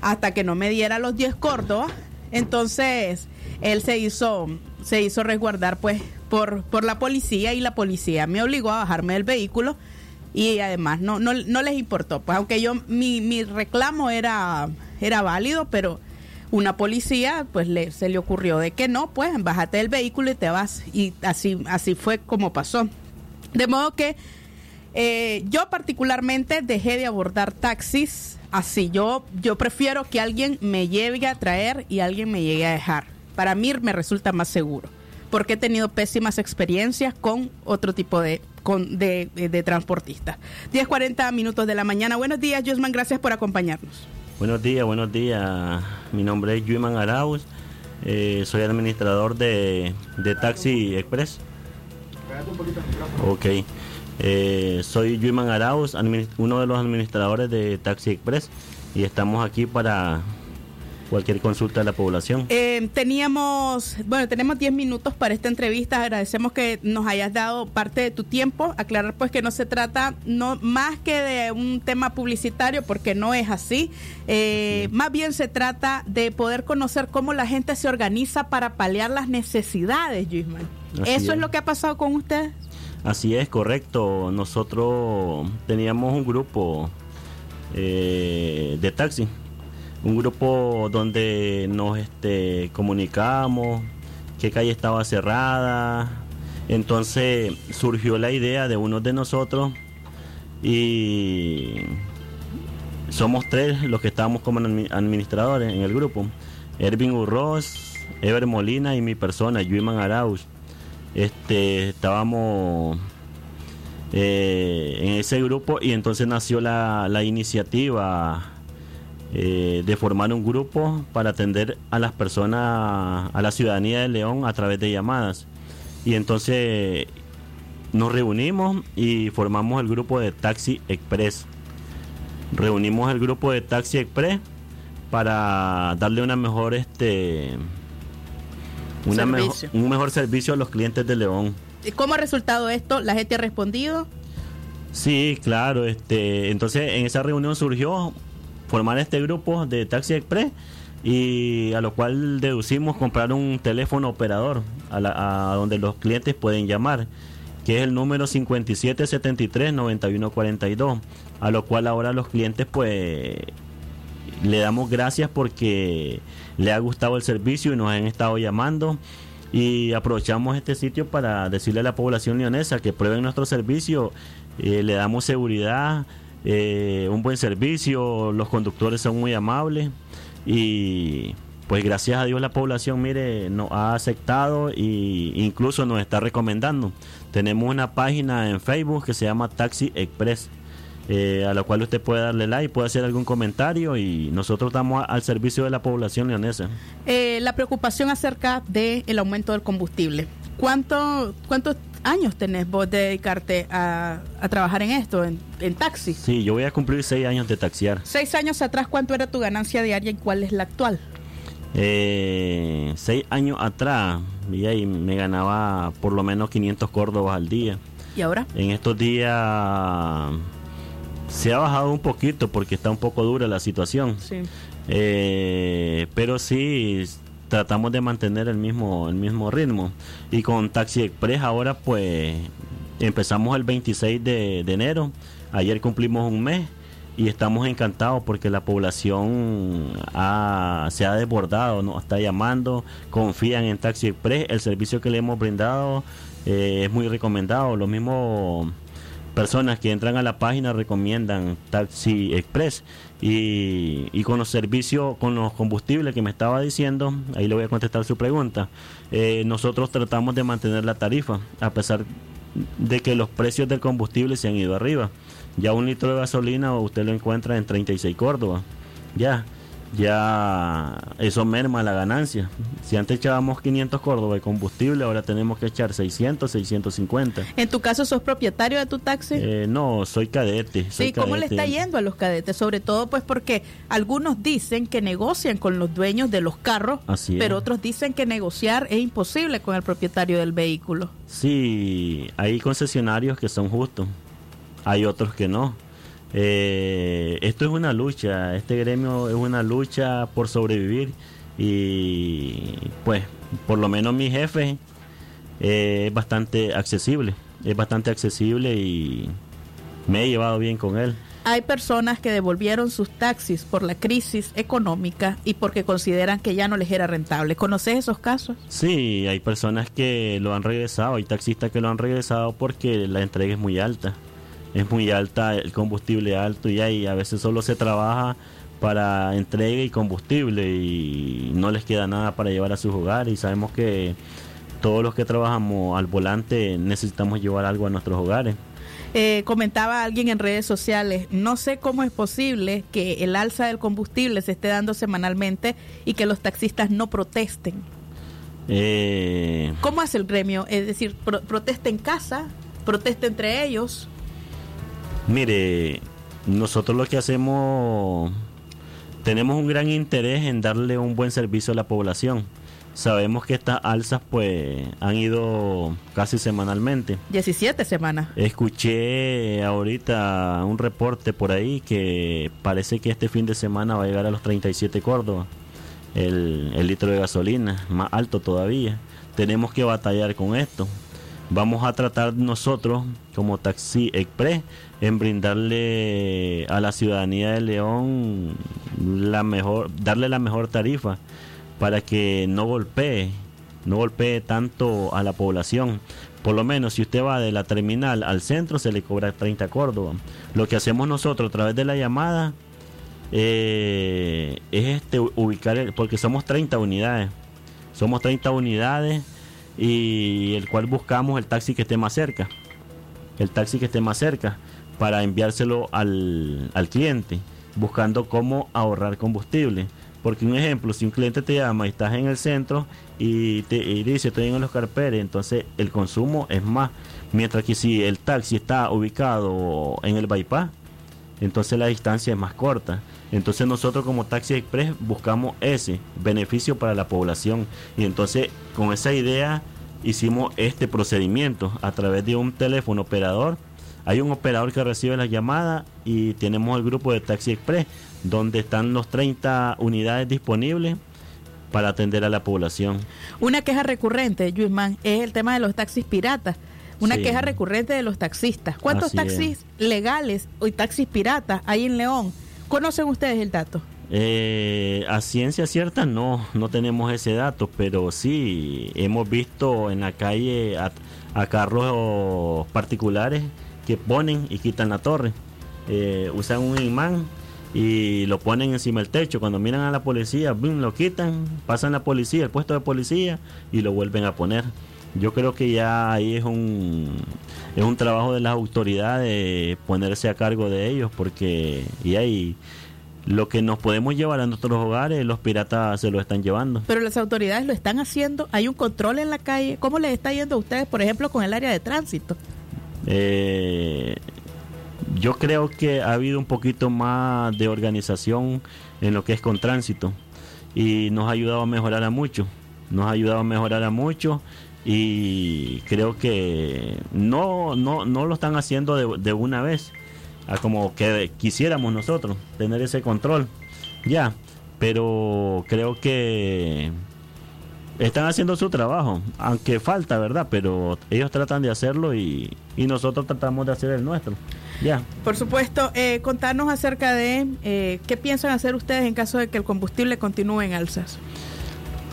hasta que no me diera los 10 Córdoba. Entonces él se hizo, se hizo resguardar pues por, por la policía y la policía me obligó a bajarme del vehículo y además no, no, no les importó. Pues aunque yo, mi, mi reclamo era, era válido, pero una policía pues le, se le ocurrió de que no, pues bájate del vehículo y te vas. Y así, así fue como pasó. De modo que eh, yo particularmente dejé de abordar taxis así. Yo, yo prefiero que alguien me lleve a traer y alguien me llegue a dejar. Para mí me resulta más seguro. Porque he tenido pésimas experiencias con otro tipo de, con, de, de, de transportistas. 10.40 minutos de la mañana. Buenos días, Josman. Gracias por acompañarnos. Buenos días, buenos días. Mi nombre es Yuiman Arauz. Eh, soy administrador de, de Taxi Express. Ok. Eh, soy Yuiman Arauz, uno de los administradores de Taxi Express. Y estamos aquí para cualquier consulta de la población. Eh, teníamos, bueno, tenemos 10 minutos para esta entrevista. Agradecemos que nos hayas dado parte de tu tiempo. Aclarar pues que no se trata no más que de un tema publicitario, porque no es así. Eh, Más bien se trata de poder conocer cómo la gente se organiza para paliar las necesidades, Yuisman. Así ¿Eso es es. lo que ha pasado con ustedes? Así es, correcto. Nosotros teníamos un grupo eh, de taxi, un grupo donde nos este, comunicábamos, qué calle estaba cerrada. Entonces surgió la idea de uno de nosotros y somos tres los que estábamos como admi- administradores en el grupo. Ervin Urroz, Ever Molina y mi persona, Yuiman Arauz. Este, estábamos eh, en ese grupo y entonces nació la, la iniciativa eh, de formar un grupo para atender a las personas, a la ciudadanía de León a través de llamadas. Y entonces nos reunimos y formamos el grupo de Taxi Express. Reunimos el grupo de Taxi Express para darle una mejor este una mejo- Servicio. un mejor servicio a los clientes de León. ¿Y ¿Cómo ha resultado esto? ¿La gente ha respondido? Sí, claro, este, entonces en esa reunión surgió formar este grupo de Taxi Express y a lo cual deducimos comprar un teléfono operador a, la- a donde los clientes pueden llamar, que es el número 5773-9142, a lo cual ahora los clientes pues le damos gracias porque le ha gustado el servicio y nos han estado llamando. Y aprovechamos este sitio para decirle a la población leonesa que prueben nuestro servicio, eh, le damos seguridad, eh, un buen servicio, los conductores son muy amables y pues gracias a Dios la población, mire, nos ha aceptado e incluso nos está recomendando. Tenemos una página en Facebook que se llama Taxi Express. eh, a la cual usted puede darle like, puede hacer algún comentario y nosotros estamos al servicio de la población leonesa. Eh, la preocupación acerca del aumento del combustible. ¿Cuánto, ¿Cuántos años tenés vos de dedicarte a, a trabajar en esto, en, en taxi? Sí, yo voy a cumplir seis años de taxiar. Seis años atrás, ¿cuánto era tu ganancia diaria y cuál es la actual? Eh, seis años atrás, y ahí me ganaba por lo menos 500 córdobas al día. ¿Y ahora? En estos días se ha bajado un poquito porque está un poco dura la situación. Sí. Eh, pero sí tratamos de mantener el mismo el mismo ritmo. Y con Taxi Express ahora pues empezamos el 26 de, enero. Ayer cumplimos un mes y estamos encantados porque la población ha- se ha desbordado nos está llamando confían en Taxi Express el servicio que le hemos brindado eh, es muy recomendado. Lo mismo personas que entran a la página recomiendan Taxi Express y, y con los servicios, con los combustibles que me estaba diciendo, ahí le voy a contestar su pregunta, eh, nosotros tratamos de mantener la tarifa a pesar de que los precios del combustible se han ido arriba. Ya un litro de gasolina usted lo encuentra en 36 Córdoba. Ya, ya eso merma la ganancia. Si antes echábamos 500 Córdoba de combustible, ahora tenemos que echar 600, 650. En tu caso, ¿sos propietario de tu taxi? Eh, no, soy cadete. Soy Sí, ¿cómo le está yendo a los cadetes? Sobre todo pues porque algunos dicen que negocian con los dueños de los carros, Así pero otros dicen que negociar es imposible con el propietario del vehículo. Sí, hay concesionarios que son justos, hay otros que no. Eh, esto es una lucha, este gremio es una lucha por sobrevivir y pues por lo menos mi jefe eh, es bastante accesible, es bastante accesible y me he llevado bien con él. Hay personas que devolvieron sus taxis por la crisis económica y porque consideran que ya no les era rentable. ¿Conoces esos casos? Sí, hay personas que lo han regresado, hay taxistas que lo han regresado porque la entrega es muy alta. Es muy alta, el combustible alto y ahí a veces solo se trabaja para entrega y combustible y no les queda nada para llevar a sus hogares y sabemos que todos los que trabajamos al volante necesitamos llevar algo a nuestros hogares. Eh, comentaba alguien en redes sociales, no sé cómo es posible que el alza del combustible se esté dando semanalmente y que los taxistas no protesten. Eh, ¿Cómo hace el gremio? Es decir, pro- protesta en casa, protesta entre ellos. Mire, nosotros lo que hacemos, tenemos un gran interés en darle un buen servicio a la población. Sabemos que estas alzas pues han ido casi semanalmente. 17 semanas. Escuché ahorita un reporte por ahí que parece que este fin de semana va a llegar a los 37 Córdoba el, el litro de gasolina, más alto todavía. Tenemos que batallar con esto. Vamos a tratar nosotros como Taxi Express en brindarle a la ciudadanía de León la mejor, darle la mejor tarifa para que no golpee, no golpee tanto a la población. Por lo menos si usted va de la terminal al centro se le cobra 30 Córdoba. Lo que hacemos nosotros a través de la llamada eh, es este ubicar, porque somos 30 unidades. Somos 30 unidades y el cual buscamos el taxi que esté más cerca. El taxi que esté más cerca para enviárselo al, al cliente, buscando cómo ahorrar combustible. Porque un ejemplo, si un cliente te llama y estás en el centro y te dice estoy en los Carperes, entonces el consumo es más. Mientras que si el taxi está ubicado en el bypass, entonces la distancia es más corta. Entonces nosotros como Taxi Express buscamos ese beneficio para la población y entonces con esa idea hicimos este procedimiento a través de un teléfono operador. Hay un operador que recibe la llamada y tenemos el grupo de Taxi Express donde están los 30 unidades disponibles para atender a la población. Una queja recurrente, Yuisman, es el tema de los taxis piratas. Una Sí. queja recurrente de los taxistas. ¿Cuántos Así taxis legales y taxis piratas hay en León? ¿Conocen ustedes el dato? Eh, a ciencia cierta no, no tenemos ese dato, pero sí hemos visto en la calle a, carros particulares que ponen y quitan la torre. Eh, usan un imán y lo ponen encima del techo. Cuando miran a la policía, lo quitan, pasan la policía, el puesto de policía y lo vuelven a poner. Yo creo que ya ahí es un es un trabajo de las autoridades ponerse a cargo de ellos porque y ahí lo que nos podemos llevar a nuestros hogares los piratas se lo están llevando. Pero las autoridades lo están haciendo. Hay un control en la calle. ¿Cómo les está yendo a ustedes, por ejemplo, con el área de tránsito? Eh, yo creo que ha habido un poquito más de organización en lo que es con tránsito y nos ha ayudado a mejorar a mucho. Nos ha ayudado a mejorar a mucho y creo que no, no, no lo están haciendo de, de una vez, a como que quisiéramos nosotros tener ese control. Ya, pero creo que están haciendo su trabajo, aunque falta, ¿verdad? Pero ellos tratan de hacerlo y, y nosotros tratamos de hacer el nuestro. Ya. Por supuesto, eh, contarnos acerca de eh, qué piensan hacer ustedes en caso de que el combustible continúe en alzas.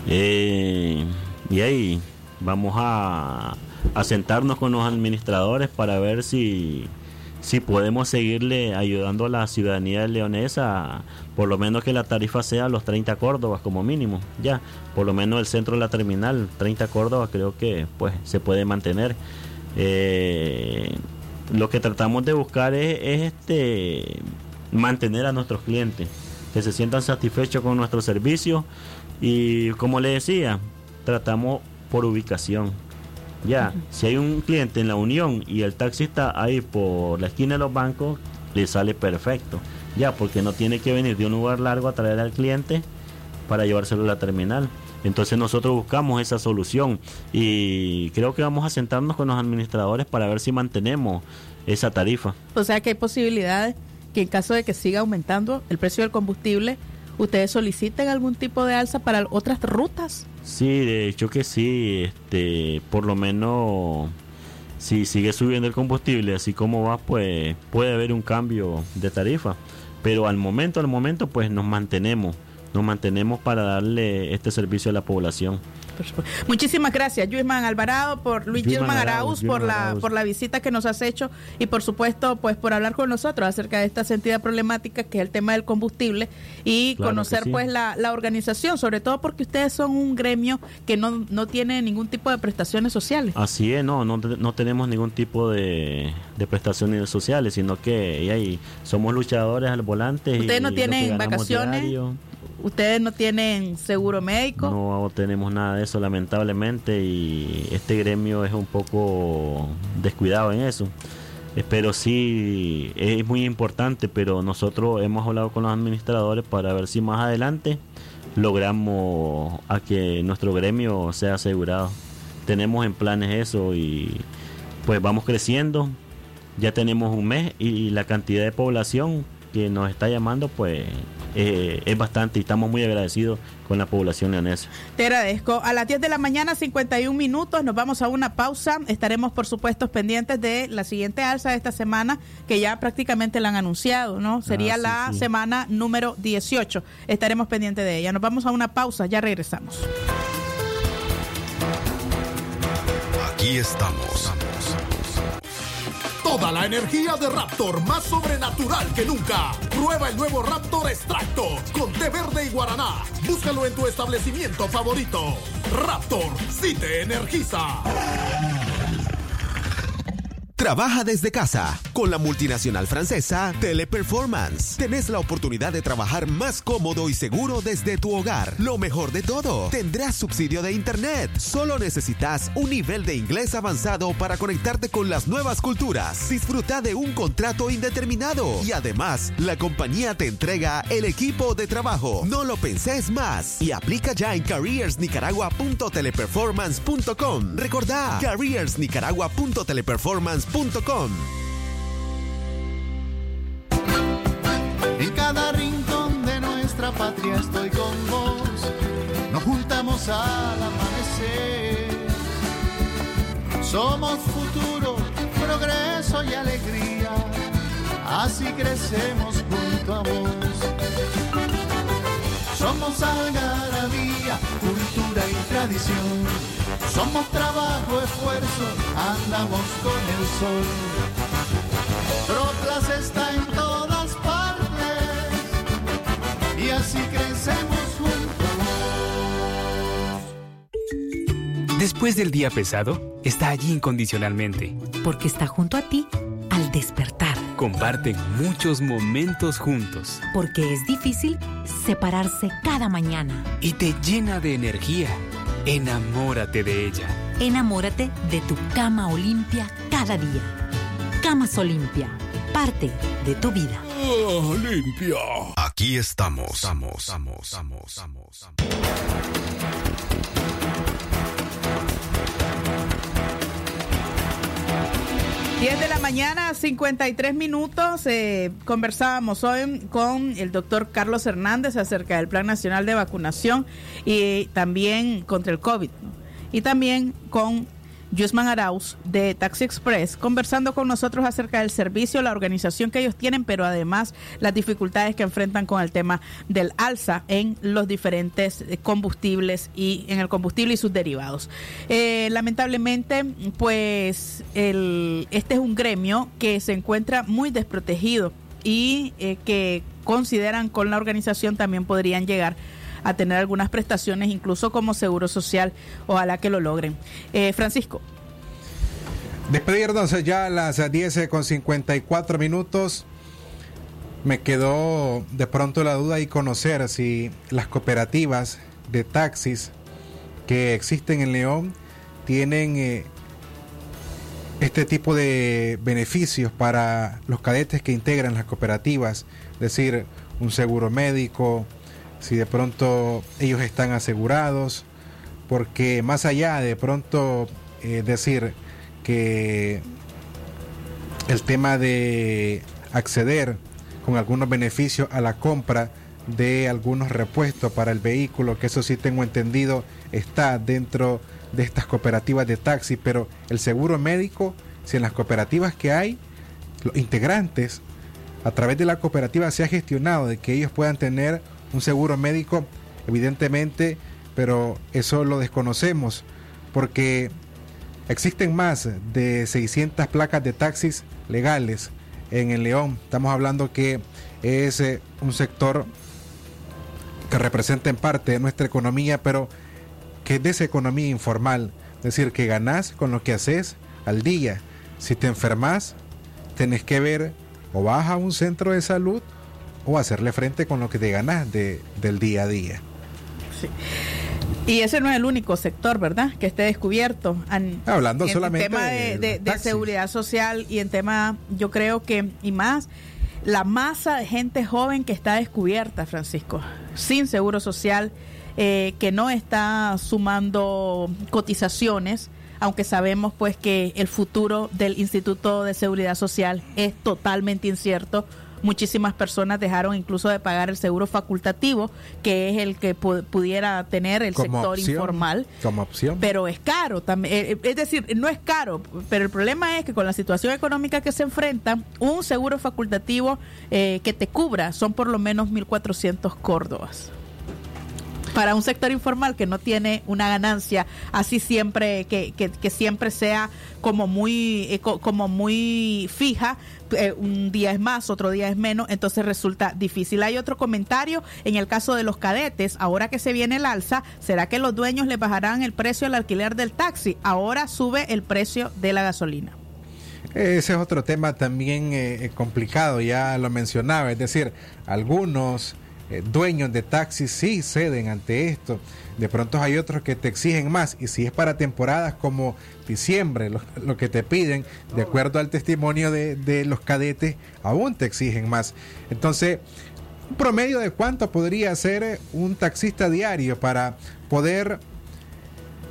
Eh, y ahí vamos a, sentarnos con los administradores para ver si, si podemos seguirle ayudando a la ciudadanía leonesa, por lo menos que la tarifa sea los 30 córdobas como mínimo, ya, por lo menos el centro de la terminal, 30 córdobas creo que pues se puede mantener. Eh, lo que tratamos de buscar es, es, este mantener a nuestros clientes, que se sientan satisfechos con nuestro servicio y como le decía, tratamos por ubicación. Ya, si hay un cliente en la Unión y el taxista ahí por la esquina de los bancos, le sale perfecto. Ya, porque no tiene que venir de un lugar largo a traer al cliente para llevárselo a la terminal. Entonces nosotros buscamos esa solución y creo que vamos a sentarnos con los administradores para ver si mantenemos esa tarifa. O sea que hay posibilidades que en caso de que siga aumentando el precio del combustible, ustedes soliciten algún tipo de alza para otras rutas. Sí, de hecho que sí, este, por lo menos si sigue subiendo el combustible así como va, pues puede haber un cambio de tarifa. Pero al momento, al momento, pues nos mantenemos, nos mantenemos para darle este servicio a la población. Muchísimas gracias, Luisman Alvarado, por Luis Gilman Arauz, por la Arauz. por la visita que nos has hecho y por supuesto, pues por hablar con nosotros acerca de esta sentida problemática que es el tema del combustible y Claro conocer sí. pues la, la organización, sobre todo porque ustedes son un gremio que no, no tiene ningún tipo de prestaciones sociales. Así es, no, no, no tenemos ningún tipo de, de prestaciones sociales, sino que y ahí, somos luchadores al volante. y Ustedes no tienen vacaciones, diario, ustedes no tienen seguro médico. No tenemos nada de eso, lamentablemente, y este gremio es un poco descuidado en eso. Pero sí, es muy importante, pero nosotros hemos hablado con los administradores para ver si más adelante logramos a que nuestro gremio sea asegurado. Tenemos en planes eso y pues vamos creciendo. Ya tenemos un mes y la cantidad de población que nos está llamando pues eh, es bastante y estamos muy agradecidos con la población leonesa. Te agradezco. A las 10 de la mañana, 51 minutos, nos vamos a una pausa. Estaremos, por supuesto, pendientes de la siguiente alza de esta semana, que ya prácticamente la han anunciado, ¿no? Sería Ah, sí, la sí. semana número 18. Estaremos pendientes de ella. Nos vamos a una pausa, ya regresamos. Aquí estamos. Toda la energía de Raptor más sobrenatural que nunca. Prueba el nuevo Raptor Extracto con té verde y guaraná. Búscalo en tu establecimiento favorito. Raptor, sí te energiza. Trabaja desde casa con la multinacional francesa Teleperformance. Tenés la oportunidad de trabajar más cómodo y seguro desde tu hogar. Lo mejor de todo, tendrás subsidio de internet. Solo necesitas un nivel de inglés avanzado para conectarte con las nuevas culturas. Disfruta de un contrato indeterminado y además la compañía te entrega el equipo de trabajo. No lo penses más y aplica ya en careersnicaragua.teleperformance.com. Recordá careersnicaragua.teleperformance.com. En cada rincón de nuestra patria estoy con vos. Nos juntamos al amanecer. Somos futuro, progreso y alegría. Así crecemos junto a vos. Somos algarabía, cultura y tradición. Somos trabajo, esfuerzo, andamos con el sol. Proclas está en todas partes y así crecemos juntos. Después del día pesado, está allí incondicionalmente. Porque está junto a ti al despertar. Comparten muchos momentos juntos Porque es difícil separarse cada mañana. y te llena de energía. Enamórate de ella. Enamórate de tu cama Olimpia cada día. Camas Olimpia, parte de tu vida. limpia. Aquí estamos. Estamos, estamos, estamos, estamos, estamos. 10 de la mañana, 53 minutos. eh, conversábamos hoy con el doctor Carlos Hernández acerca del Plan Nacional de Vacunación y también contra el COVID. Y también con Yusman Arauz de Taxi Express, conversando con nosotros acerca del servicio, la organización que ellos tienen, pero además las dificultades que enfrentan con el tema del alza en los diferentes combustibles y en el combustible y sus derivados. Eh, lamentablemente, pues el, este es un gremio que se encuentra muy desprotegido y eh, que consideran con la organización también podrían llegar a tener algunas prestaciones, incluso como seguro social. Ojalá que lo logren. Eh, Francisco. Despedirnos ya a las 10 con 54 minutos. Me quedó de pronto la duda y conocer si las cooperativas de taxis que existen en León tienen eh, este tipo de beneficios para los cadetes que integran las cooperativas, es decir, un seguro médico, si de pronto ellos están asegurados, porque más allá de pronto eh, decir que el tema de acceder con algunos beneficios a la compra de algunos repuestos para el vehículo, que eso sí tengo entendido está dentro de estas cooperativas de taxi, pero el seguro médico, si en las cooperativas que hay, los integrantes a través de la cooperativa se ha gestionado de que ellos puedan tener un seguro médico, evidentemente pero eso lo desconocemos porque existen más de 600 placas de taxis legales en el León. Estamos hablando que es eh, un sector que representa en parte de nuestra economía, pero que es de esa economía informal. Es decir, que ganás con lo que haces al día. Si te enfermas, tenés que ver o vas a un centro de salud o hacerle frente con lo que te ganas de, del día a día. Sí. Y ese no es el único sector, ¿verdad? Que esté descubierto. En, Hablando en solamente tema de, de seguridad social y en tema, yo creo que, y más, la masa de gente joven que está descubierta, Francisco, sin seguro social, eh, que no está sumando cotizaciones, aunque sabemos pues que el futuro del Instituto de Seguridad Social es totalmente incierto. Muchísimas personas dejaron incluso de pagar el seguro facultativo, que es el que pu- pudiera tener el Como sector opción, informal Como opción. pero es caro también eh, es decir no es caro pero el problema es que con la situación económica que se enfrenta un seguro facultativo eh, que te cubra son por lo menos 1.400 córdobas para un sector informal que no tiene una ganancia así siempre que, que, siempre sea como muy eh, co- como muy fija eh, un día es más otro día es menos entonces resulta difícil. Hay otro comentario en el caso de los cadetes. Ahora que se viene el alza será que los dueños le bajarán el precio al alquiler del taxi ahora sube el precio de la gasolina. Ese es otro tema también eh, eh, complicado, ya lo mencionaba, es decir, algunos eh, dueños de taxis sí ceden ante esto, de pronto hay otros que te exigen más y si es para temporadas como diciembre, lo, que te piden, de acuerdo al testimonio de, de los cadetes, aún te exigen más. Entonces, un promedio de cuánto podría ser un taxista diario para poder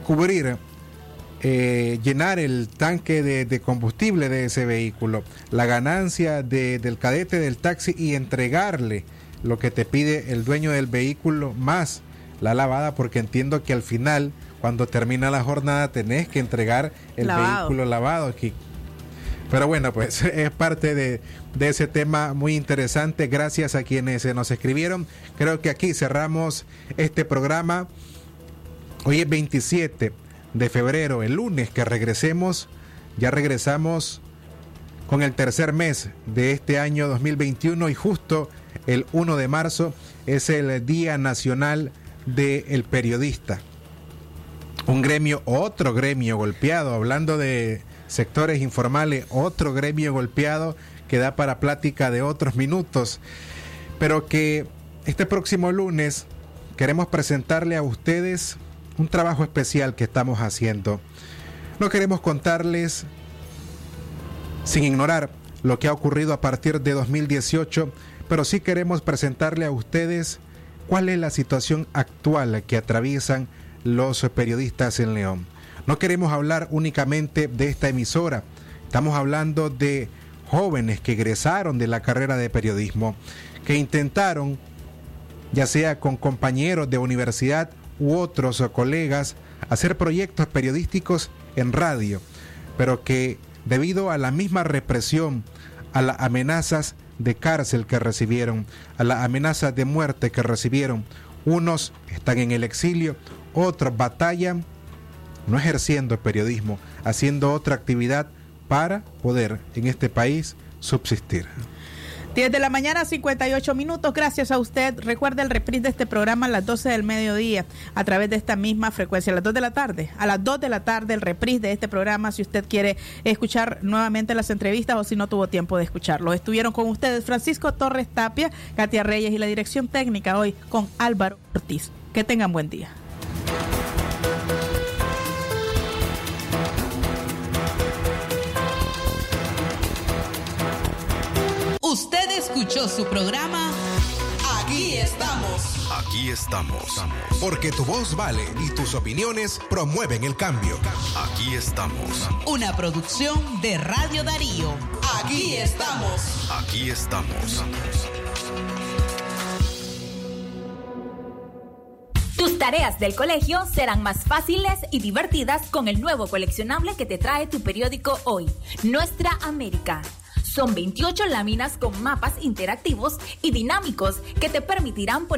cubrir eh, llenar el tanque de, combustible de ese vehículo, la ganancia de- del cadete del taxi y entregarle lo que te pide el dueño del vehículo más la lavada, porque entiendo que al final, cuando termina la jornada, tenés que entregar el Lavado. vehículo lavado aquí. Pero bueno, pues *laughs* es parte de, de ese tema muy interesante. Gracias a quienes eh, nos escribieron. Creo que aquí cerramos este programa. Hoy es 27 de febrero, el lunes que regresemos, ya regresamos con el tercer mes de este año 2021 y justo el 1 de marzo es el Día Nacional del Periodista. Un gremio, otro gremio golpeado, hablando de sectores informales, otro gremio golpeado que da para plática de otros minutos, pero que este próximo lunes queremos presentarle a ustedes un trabajo especial que estamos haciendo. No queremos contarles, sin ignorar lo que ha ocurrido a partir de 2018, pero sí queremos presentarle a ustedes cuál es la situación actual que atraviesan los periodistas en León. No queremos hablar únicamente de esta emisora, estamos hablando de jóvenes que egresaron de la carrera de periodismo, que intentaron, ya sea con compañeros de universidad u otros colegas, hacer proyectos periodísticos en radio, pero que debido a la misma represión, a las amenazas de cárcel que recibieron, a las amenazas de muerte que recibieron, unos están en el exilio, otros batallan no ejerciendo periodismo, haciendo otra actividad para poder en este país subsistir. 10 de la mañana, 58 minutos. Gracias a usted. Recuerde el reprise de este programa a las 12 del mediodía a través de esta misma frecuencia. A las 2 de la tarde. A las 2 de la tarde el reprise de este programa si usted quiere escuchar nuevamente las entrevistas o si no tuvo tiempo de escucharlo. Estuvieron con ustedes Francisco Torres Tapia, Katia Reyes y la dirección técnica hoy con Álvaro Ortiz. Que tengan buen día. Usted escuchó su programa Aquí estamos. Aquí estamos. Porque tu voz vale y tus opiniones promueven el cambio. Aquí estamos. Una producción de Radio Darío. Aquí estamos. Aquí estamos. Tus tareas del colegio serán más fáciles y divertidas con el nuevo coleccionable que te trae tu periódico hoy, Nuestra América. Son 28 láminas con mapas interactivos y dinámicos que te permitirán poner